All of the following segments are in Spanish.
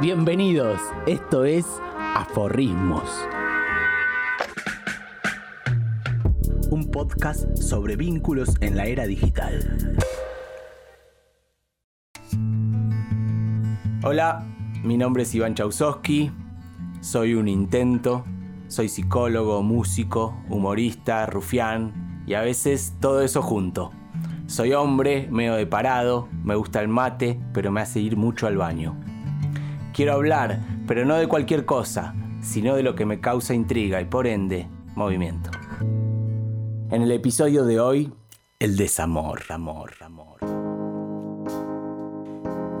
Bienvenidos, esto es Aforrismos. Un podcast sobre vínculos en la era digital. Hola, mi nombre es Iván Chausowski, soy un intento, soy psicólogo, músico, humorista, rufián y a veces todo eso junto. Soy hombre, medio de parado, me gusta el mate, pero me hace ir mucho al baño. Quiero hablar, pero no de cualquier cosa, sino de lo que me causa intriga y por ende, movimiento. En el episodio de hoy, el desamor, amor, amor.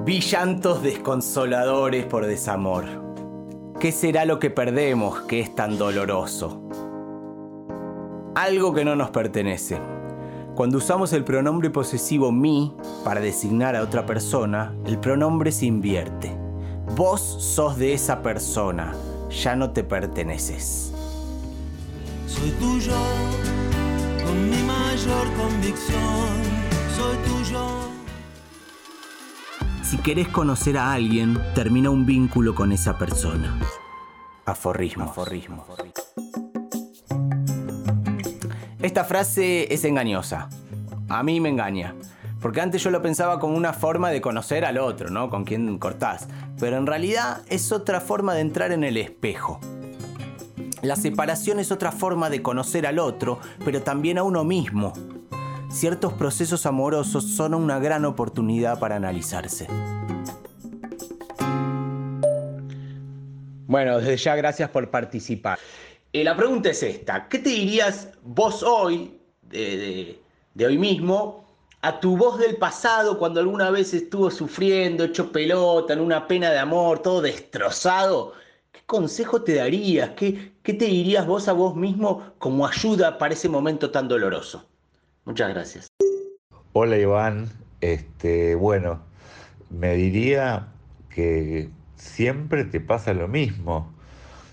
Vi llantos desconsoladores por desamor. ¿Qué será lo que perdemos que es tan doloroso? Algo que no nos pertenece. Cuando usamos el pronombre posesivo mi para designar a otra persona, el pronombre se invierte. Vos sos de esa persona, ya no te perteneces. Soy tuyo, con mi mayor convicción, soy tuyo. Si querés conocer a alguien, termina un vínculo con esa persona. Aforrismo. Aforrismo. Esta frase es engañosa. A mí me engaña. Porque antes yo lo pensaba como una forma de conocer al otro, ¿no? Con quien cortás. Pero en realidad es otra forma de entrar en el espejo. La separación es otra forma de conocer al otro, pero también a uno mismo. Ciertos procesos amorosos son una gran oportunidad para analizarse. Bueno, desde ya gracias por participar. Eh, la pregunta es esta, ¿qué te dirías vos hoy, de, de- de hoy mismo, a tu voz del pasado cuando alguna vez estuvo sufriendo, hecho pelota, en una pena de amor, todo destrozado? ¿Qué consejo te darías? ¿Qué, qué te dirías vos a vos mismo como ayuda para ese momento tan doloroso? Muchas gracias. Hola Iván, este, bueno, me diría que siempre te pasa lo mismo,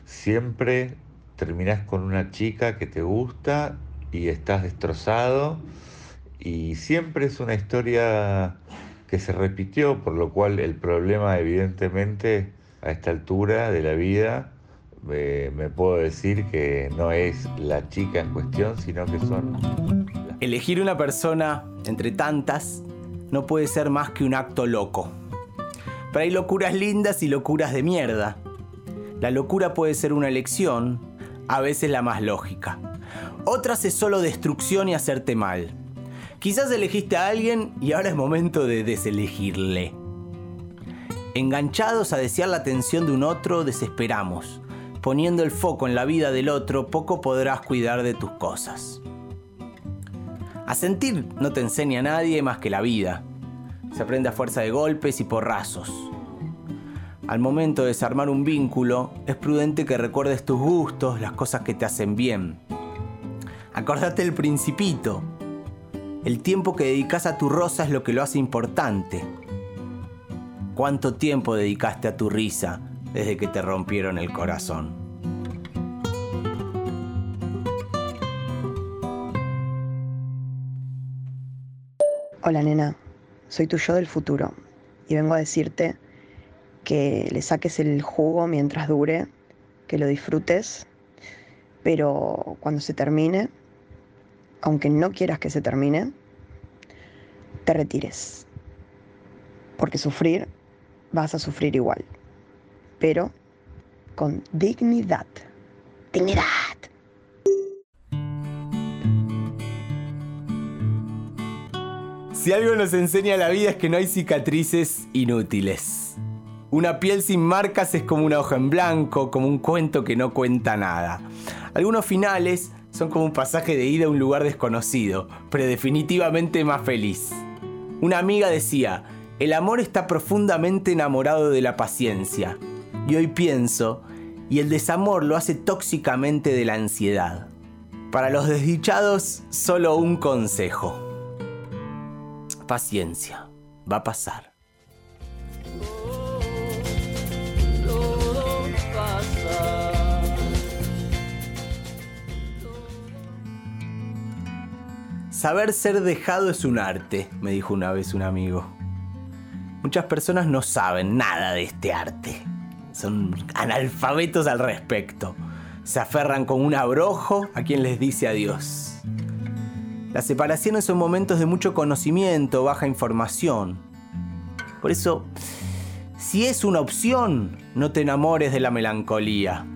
siempre terminás con una chica que te gusta y estás destrozado y siempre es una historia que se repitió, por lo cual el problema evidentemente a esta altura de la vida eh, me puedo decir que no es la chica en cuestión, sino que son Elegir una persona entre tantas no puede ser más que un acto loco. Pero hay locuras lindas y locuras de mierda. La locura puede ser una elección, a veces la más lógica. Otras es solo destrucción y hacerte mal. Quizás elegiste a alguien y ahora es momento de deselegirle. Enganchados a desear la atención de un otro, desesperamos. Poniendo el foco en la vida del otro, poco podrás cuidar de tus cosas. A sentir no te enseña a nadie más que la vida. Se aprende a fuerza de golpes y porrazos. Al momento de desarmar un vínculo, es prudente que recuerdes tus gustos, las cosas que te hacen bien. Acordate del principito. El tiempo que dedicas a tu rosa es lo que lo hace importante. ¿Cuánto tiempo dedicaste a tu risa desde que te rompieron el corazón? Hola nena, soy tu yo del futuro y vengo a decirte que le saques el jugo mientras dure, que lo disfrutes, pero cuando se termine, aunque no quieras que se termine, te retires. Porque sufrir, vas a sufrir igual, pero con dignidad. Dignidad. Si algo nos enseña la vida es que no hay cicatrices inútiles. Una piel sin marcas es como una hoja en blanco, como un cuento que no cuenta nada. Algunos finales son como un pasaje de ida a un lugar desconocido, pero definitivamente más feliz. Una amiga decía, el amor está profundamente enamorado de la paciencia. Y hoy pienso, y el desamor lo hace tóxicamente de la ansiedad. Para los desdichados, solo un consejo. Paciencia, va a pasar. Saber ser dejado es un arte, me dijo una vez un amigo. Muchas personas no saben nada de este arte. son analfabetos al respecto. Se aferran con un abrojo a quien les dice adiós. Las separaciones son momentos de mucho conocimiento, baja información. Por eso, si es una opción, no te enamores de la melancolía.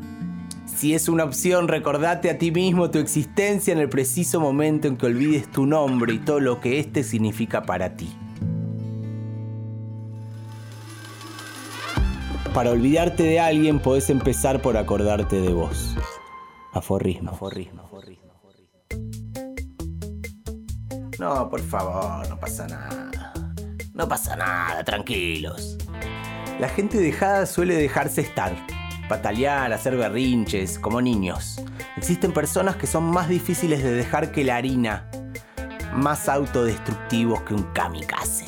Si es una opción, recordate a ti mismo tu existencia en el preciso momento en que olvides tu nombre y todo lo que éste significa para ti. Para olvidarte de alguien podés empezar por acordarte de vos. Aforrismo. Aforrismo. No, por favor, no pasa nada. No pasa nada, tranquilos. La gente dejada suele dejarse estar, patalear, hacer berrinches, como niños. Existen personas que son más difíciles de dejar que la harina, más autodestructivos que un kamikaze.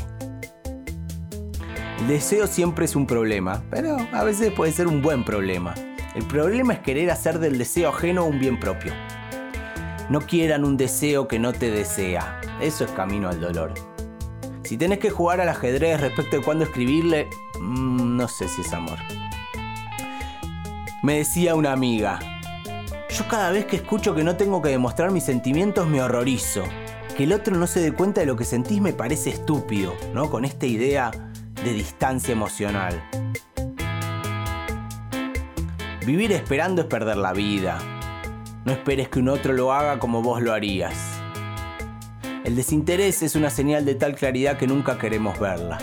El deseo siempre es un problema, pero a veces puede ser un buen problema. El problema es querer hacer del deseo ajeno un bien propio. No quieran un deseo que no te desea. Eso es camino al dolor. Si tenés que jugar al ajedrez respecto de cuándo escribirle, mmm, no sé si es amor. Me decía una amiga, yo cada vez que escucho que no tengo que demostrar mis sentimientos me horrorizo. Que el otro no se dé cuenta de lo que sentís me parece estúpido, ¿no? Con esta idea de distancia emocional. Vivir esperando es perder la vida. No esperes que un otro lo haga como vos lo harías. El desinterés es una señal de tal claridad que nunca queremos verla.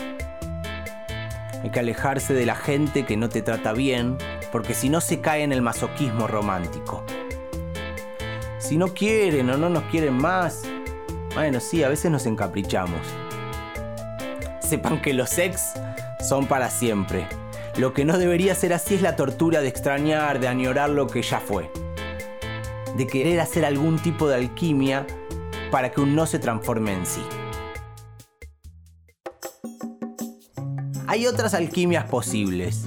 Hay que alejarse de la gente que no te trata bien, porque si no se cae en el masoquismo romántico. Si no quieren o no nos quieren más, bueno, sí, a veces nos encaprichamos. Sepan que los ex son para siempre. Lo que no debería ser así es la tortura de extrañar, de añorar lo que ya fue. De querer hacer algún tipo de alquimia para que un no se transforme en sí. Hay otras alquimias posibles.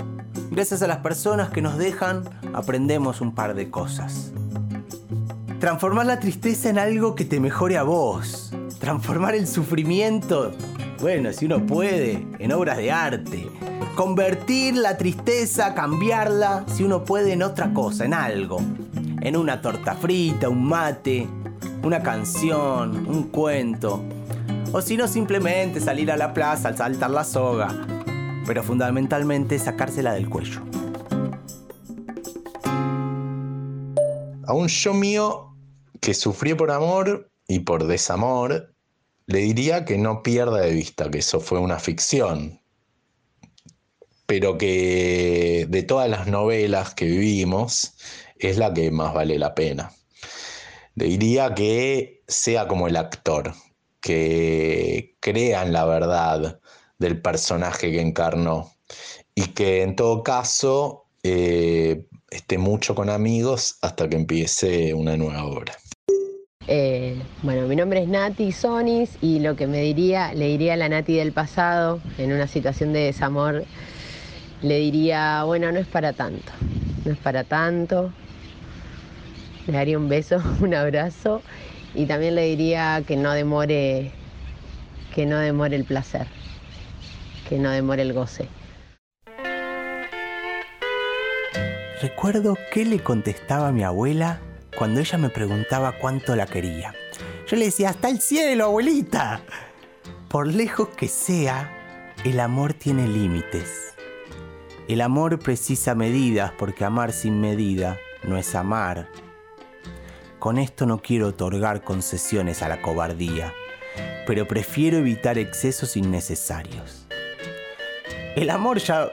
Gracias a las personas que nos dejan, aprendemos un par de cosas. Transformar la tristeza en algo que te mejore a vos. Transformar el sufrimiento, bueno, si uno puede, en obras de arte. Convertir la tristeza, cambiarla, si uno puede, en otra cosa, en algo. En una torta frita, un mate, una canción, un cuento. O si no, simplemente salir a la plaza al saltar la soga. Pero fundamentalmente sacársela del cuello. A un yo mío que sufrió por amor y por desamor, le diría que no pierda de vista que eso fue una ficción, pero que de todas las novelas que vivimos es la que más vale la pena le diría que sea como el actor, que crean la verdad del personaje que encarnó. Y que en todo caso eh, esté mucho con amigos hasta que empiece una nueva obra. Eh, bueno, mi nombre es Nati Sonis y lo que me diría, le diría a la Nati del pasado en una situación de desamor, le diría, bueno, no es para tanto, no es para tanto, le daría un beso, un abrazo y también le diría que no demore, que no demore el placer, que no demore el goce. Recuerdo qué le contestaba mi abuela cuando ella me preguntaba cuánto la quería. Yo le decía, hasta el cielo, abuelita. Por lejos que sea, el amor tiene límites. El amor precisa medidas porque amar sin medida no es amar, con esto no quiero otorgar concesiones a la cobardía, pero prefiero evitar excesos innecesarios. El amor ya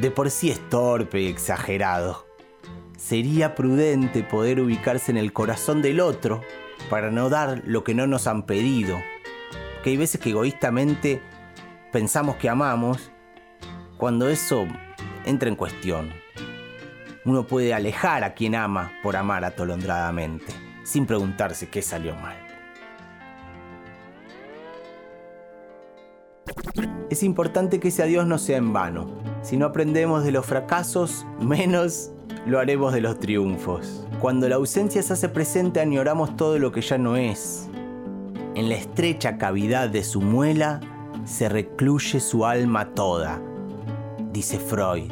de por sí es torpe y exagerado. Sería prudente poder ubicarse en el corazón del otro para no dar lo que no nos han pedido. Que hay veces que egoístamente pensamos que amamos cuando eso entra en cuestión. Uno puede alejar a quien ama por amar atolondradamente sin preguntarse qué salió mal. Es importante que ese adiós no sea en vano. Si no aprendemos de los fracasos, menos lo haremos de los triunfos. Cuando la ausencia se hace presente, añoramos todo lo que ya no es. En la estrecha cavidad de su muela se recluye su alma toda, dice Freud.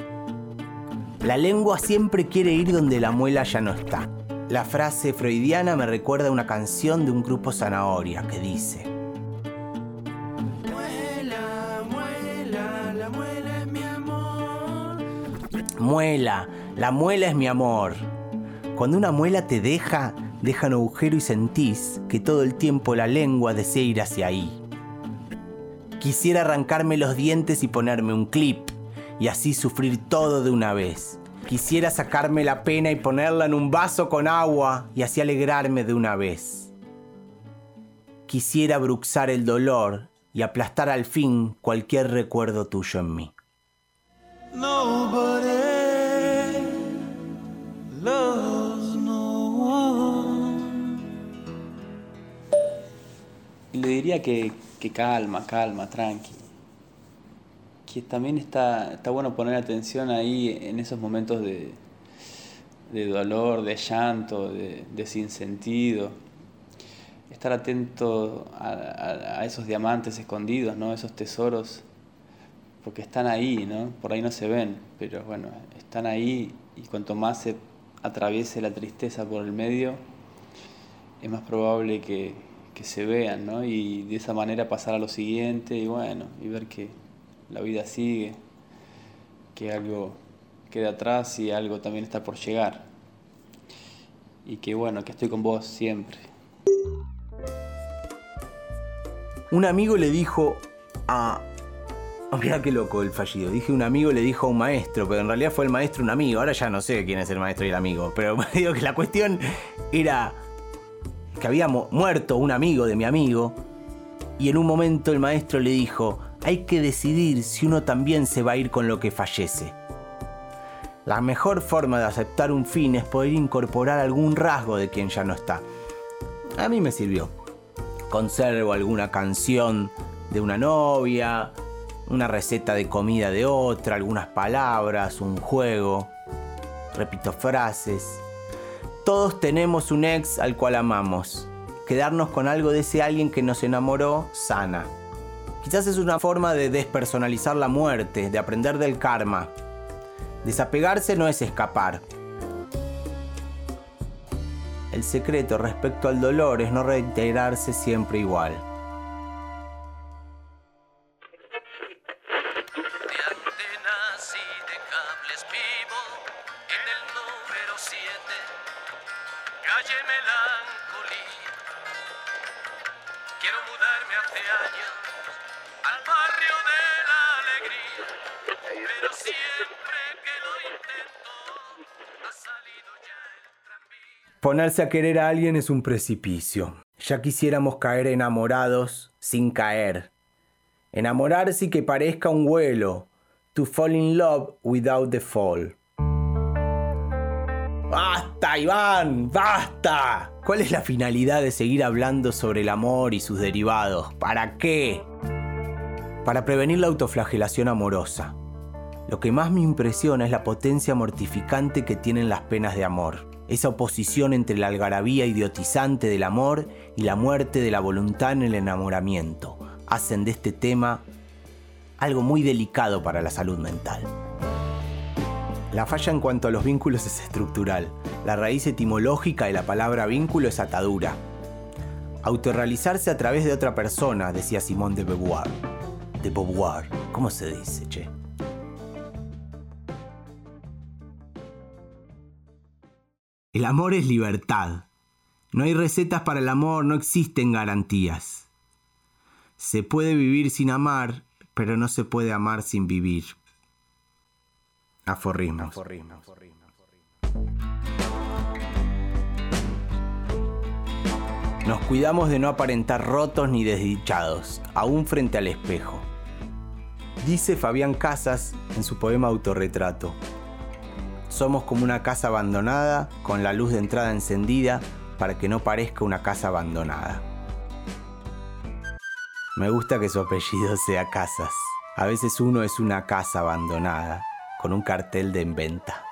La lengua siempre quiere ir donde la muela ya no está. La frase freudiana me recuerda a una canción de un grupo Zanahoria que dice, Muela, la muela es mi amor. Cuando una muela te deja, deja un agujero y sentís que todo el tiempo la lengua desea ir hacia ahí. Quisiera arrancarme los dientes y ponerme un clip y así sufrir todo de una vez. Quisiera sacarme la pena y ponerla en un vaso con agua y así alegrarme de una vez. Quisiera bruxar el dolor y aplastar al fin cualquier recuerdo tuyo en mí. Nobody Le diría que, que calma, calma, tranqui. Que también está, está bueno poner atención ahí en esos momentos de, de dolor, de llanto, de, de sinsentido. Estar atento a, a- esos diamantes escondidos, ¿no? esos tesoros, porque están ahí, ¿no? por ahí no se ven, pero bueno, están ahí y cuanto más se atraviese la tristeza por el medio, es más probable que, que se vean, ¿no? Y de esa manera pasar a lo siguiente y bueno, y ver que la vida sigue, que algo queda atrás y algo también está por llegar. Y que bueno, que estoy con vos siempre. Un amigo le dijo a. Oh, mirá qué loco el fallido. Dije un amigo le dijo a un maestro, pero en realidad fue el maestro un amigo. Ahora ya no sé quién es el maestro y el amigo. Pero digo que la cuestión era que había mu- muerto un amigo de mi amigo. Y en un momento el maestro le dijo: Hay que decidir si uno también se va a ir con lo que fallece. La mejor forma de aceptar un fin es poder incorporar algún rasgo de quien ya no está. A mí me sirvió conservo alguna canción de una novia, una receta de comida de otra, algunas palabras, un juego. Repito frases. Todos tenemos un ex al cual amamos. Quedarnos con algo de ese alguien que nos enamoró sana. Quizás es una forma de despersonalizar la muerte, de aprender del karma. Desapegarse no es escapar. El secreto respecto al dolor es no reintegrarse siempre igual. Tranvía. Ponerse a querer a alguien es un precipicio. Ya quisiéramos caer enamorados sin caer. Enamorarse y que parezca un vuelo. To fall in love without the fall. ¡Basta, Iván! ¡Basta! ¿Cuál es la finalidad de seguir hablando sobre el amor y sus derivados? ¿Para qué? Para prevenir la autoflagelación amorosa. Lo que más me impresiona es la potencia mortificante que tienen las penas de amor. Esa oposición entre la algarabía idiotizante del amor y la muerte de la voluntad en el enamoramiento hacen de este tema algo muy delicado para la salud mental. La falla en cuanto a los vínculos es estructural. La raíz etimológica de la palabra vínculo es atadura. Autorrealizarse a través de otra persona, decía Simón de Beauvoir. De Beauvoir, ¿cómo se dice, che? El amor es libertad. No hay recetas para el amor, no existen garantías. Se puede vivir sin amar, pero no se puede amar sin vivir. Aforrismos. Nos cuidamos de no aparentar rotos ni desdichados, aún frente al espejo. Dice Fabián Casas en su poema Autorretrato. Somos como una casa abandonada con la luz de entrada encendida para que no parezca una casa abandonada. Me gusta que su apellido sea Casas. A veces uno es una casa abandonada con un cartel de en venta.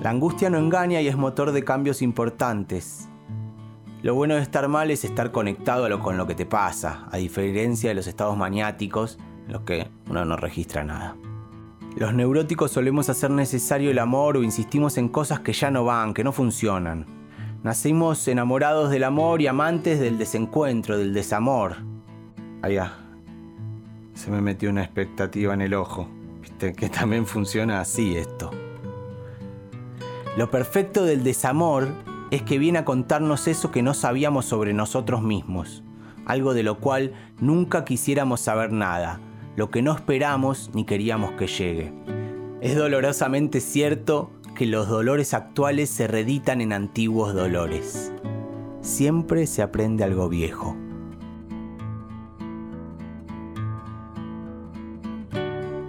La angustia no engaña y es motor de cambios importantes. Lo bueno de estar mal es estar conectado a lo, con lo que te pasa, a diferencia de los estados maniáticos en los que uno no registra nada. Los neuróticos solemos hacer necesario el amor o insistimos en cosas que ya no van, que no funcionan. Nacimos enamorados del amor y amantes del desencuentro, del desamor. Allá. Se me metió una expectativa en el ojo. Viste que también funciona así esto. Lo perfecto del desamor es que viene a contarnos eso que no sabíamos sobre nosotros mismos, algo de lo cual nunca quisiéramos saber nada, lo que no esperamos ni queríamos que llegue. Es dolorosamente cierto que los dolores actuales se reditan en antiguos dolores. Siempre se aprende algo viejo.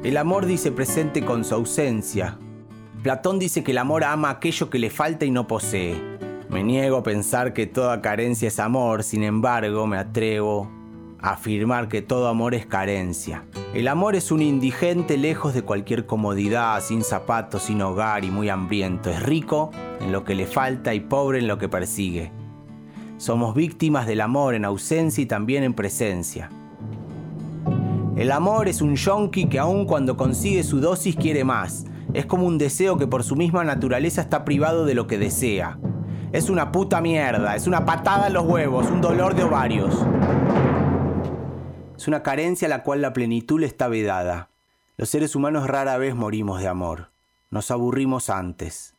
El amor dice presente con su ausencia. Platón dice que el amor ama aquello que le falta y no posee. Me niego a pensar que toda carencia es amor, sin embargo me atrevo a afirmar que todo amor es carencia. El amor es un indigente lejos de cualquier comodidad, sin zapatos, sin hogar y muy hambriento. Es rico en lo que le falta y pobre en lo que persigue. Somos víctimas del amor en ausencia y también en presencia. El amor es un yonki que aun cuando consigue su dosis quiere más. Es como un deseo que por su misma naturaleza está privado de lo que desea. Es una puta mierda, es una patada en los huevos, un dolor de ovarios. Es una carencia a la cual la plenitud le está vedada. Los seres humanos rara vez morimos de amor. Nos aburrimos antes.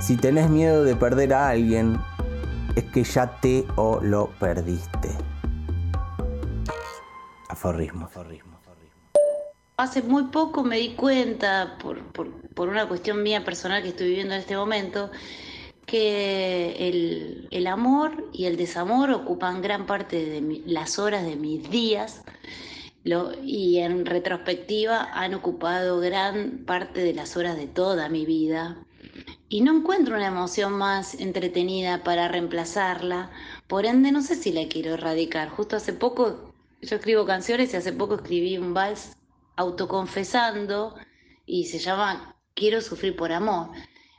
Si tenés miedo de perder a alguien, es que ya te o lo perdiste. Aforrismo, aforrismo. Hace muy poco me di cuenta, por, por, una cuestión mía personal que estoy viviendo en este momento, que el, el amor y el desamor ocupan gran parte de mi- las horas de mis días y en retrospectiva han ocupado gran parte de las horas de toda mi vida. Y no encuentro una emoción más entretenida para reemplazarla, por ende no sé si la quiero erradicar. Justo hace poco, yo escribo canciones y hace poco escribí un vals autoconfesando y se llama Quiero sufrir por amor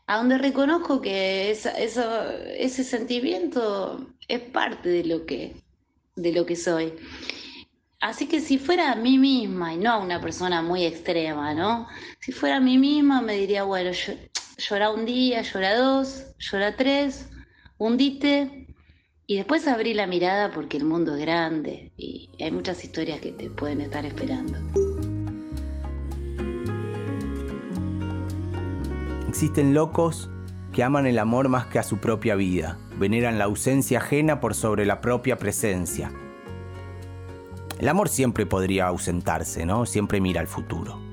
a donde reconozco que esa- eso- ese sentimiento es parte de lo que, de lo que soy. Así que si fuera a mí misma y no a una persona muy extrema, ¿no? Si fuera a mí misma me diría, bueno, yo, llora un día, llora dos, llora tres, hundite y después abrí la mirada porque el mundo es grande y hay muchas historias que te pueden estar esperando. Existen locos que aman el amor más que a su propia vida, veneran la ausencia ajena por sobre la propia presencia. El amor siempre podría ausentarse, ¿no? Siempre mira al futuro.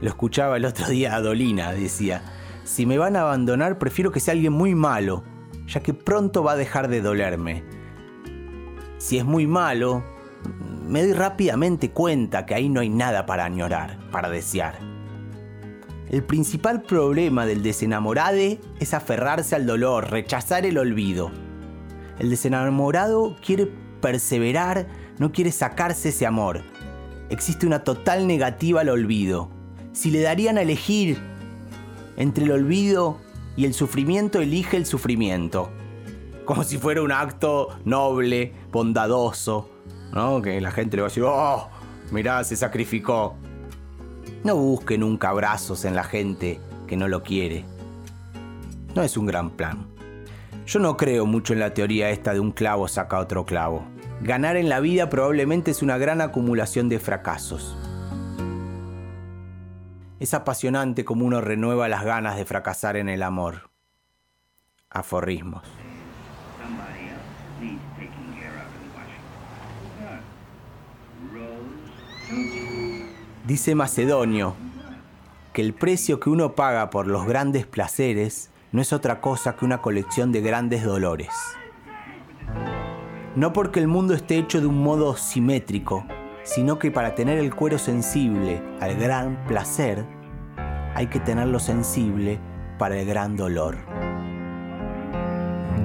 Lo escuchaba el otro día a Dolina, decía, si me van a abandonar prefiero que sea alguien muy malo, ya que pronto va a dejar de dolerme. Si es muy malo, me doy rápidamente cuenta que ahí no hay nada para añorar, para desear. El principal problema del desenamorade es aferrarse al dolor, rechazar el olvido. El desenamorado quiere perseverar, no quiere sacarse ese amor. Existe una total negativa al olvido. Si le darían a elegir entre el olvido y el sufrimiento, elige el sufrimiento. Como si fuera un acto noble, bondadoso, ¿no? Que la gente le va a decir, oh, mirá, se sacrificó. No busque nunca abrazos en la gente que no lo quiere. No es un gran plan. Yo no creo mucho en la teoría esta de un clavo saca otro clavo. Ganar en la vida probablemente es una gran acumulación de fracasos. Es apasionante como uno renueva las ganas de fracasar en el amor. Aforrismos. Dice Macedonio que el precio que uno paga por los grandes placeres no es otra cosa que una colección de grandes dolores. No porque el mundo esté hecho de un modo simétrico, sino que para tener el cuero sensible al gran placer, hay que tenerlo sensible para el gran dolor.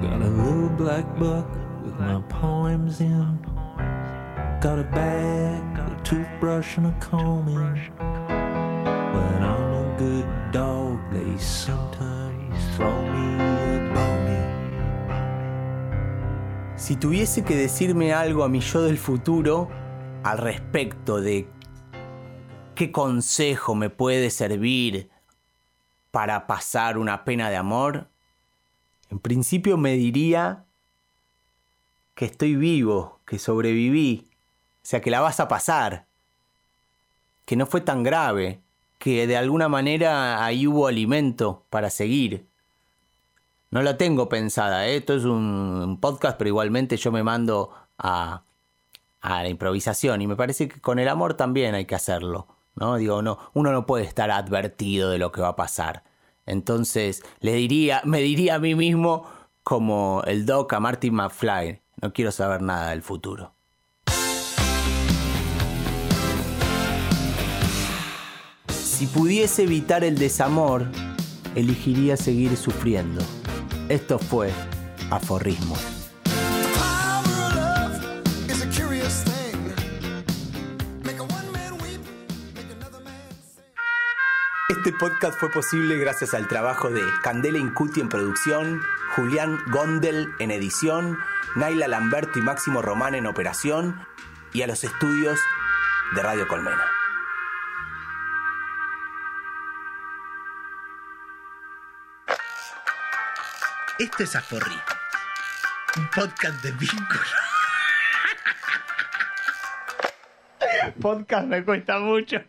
Got a little black book with my poems in. Got a bag, a toothbrush, and a comb in. When I'm a good dog, they sometimes you throw me a bone. Si tuviese que decirme algo a mi yo del futuro al respecto de qué consejo me puede servir para pasar una pena de amor, en principio me diría que estoy vivo, que sobreviví, o sea, que la vas a pasar, que no fue tan grave, que de alguna manera ahí hubo alimento para seguir. No la tengo pensada, ¿eh? esto es un podcast, pero igualmente yo me mando a, a la improvisación y me parece que con el amor también hay que hacerlo, ¿no? Digo, no, uno no puede estar advertido de lo que va a pasar. Entonces, le diría, me diría a mí mismo como el doc a Martin McFly, no quiero saber nada del futuro. Si pudiese evitar el desamor, elegiría seguir sufriendo. Esto fue aforrismo. Este podcast fue posible gracias al trabajo de Candela Incuti en producción, Julián Gondel en edición, Naila Lamberto y Máximo Román en operación y a los estudios de Radio Colmena. Esto es Aforri, un podcast de vínculo. podcast me cuesta mucho.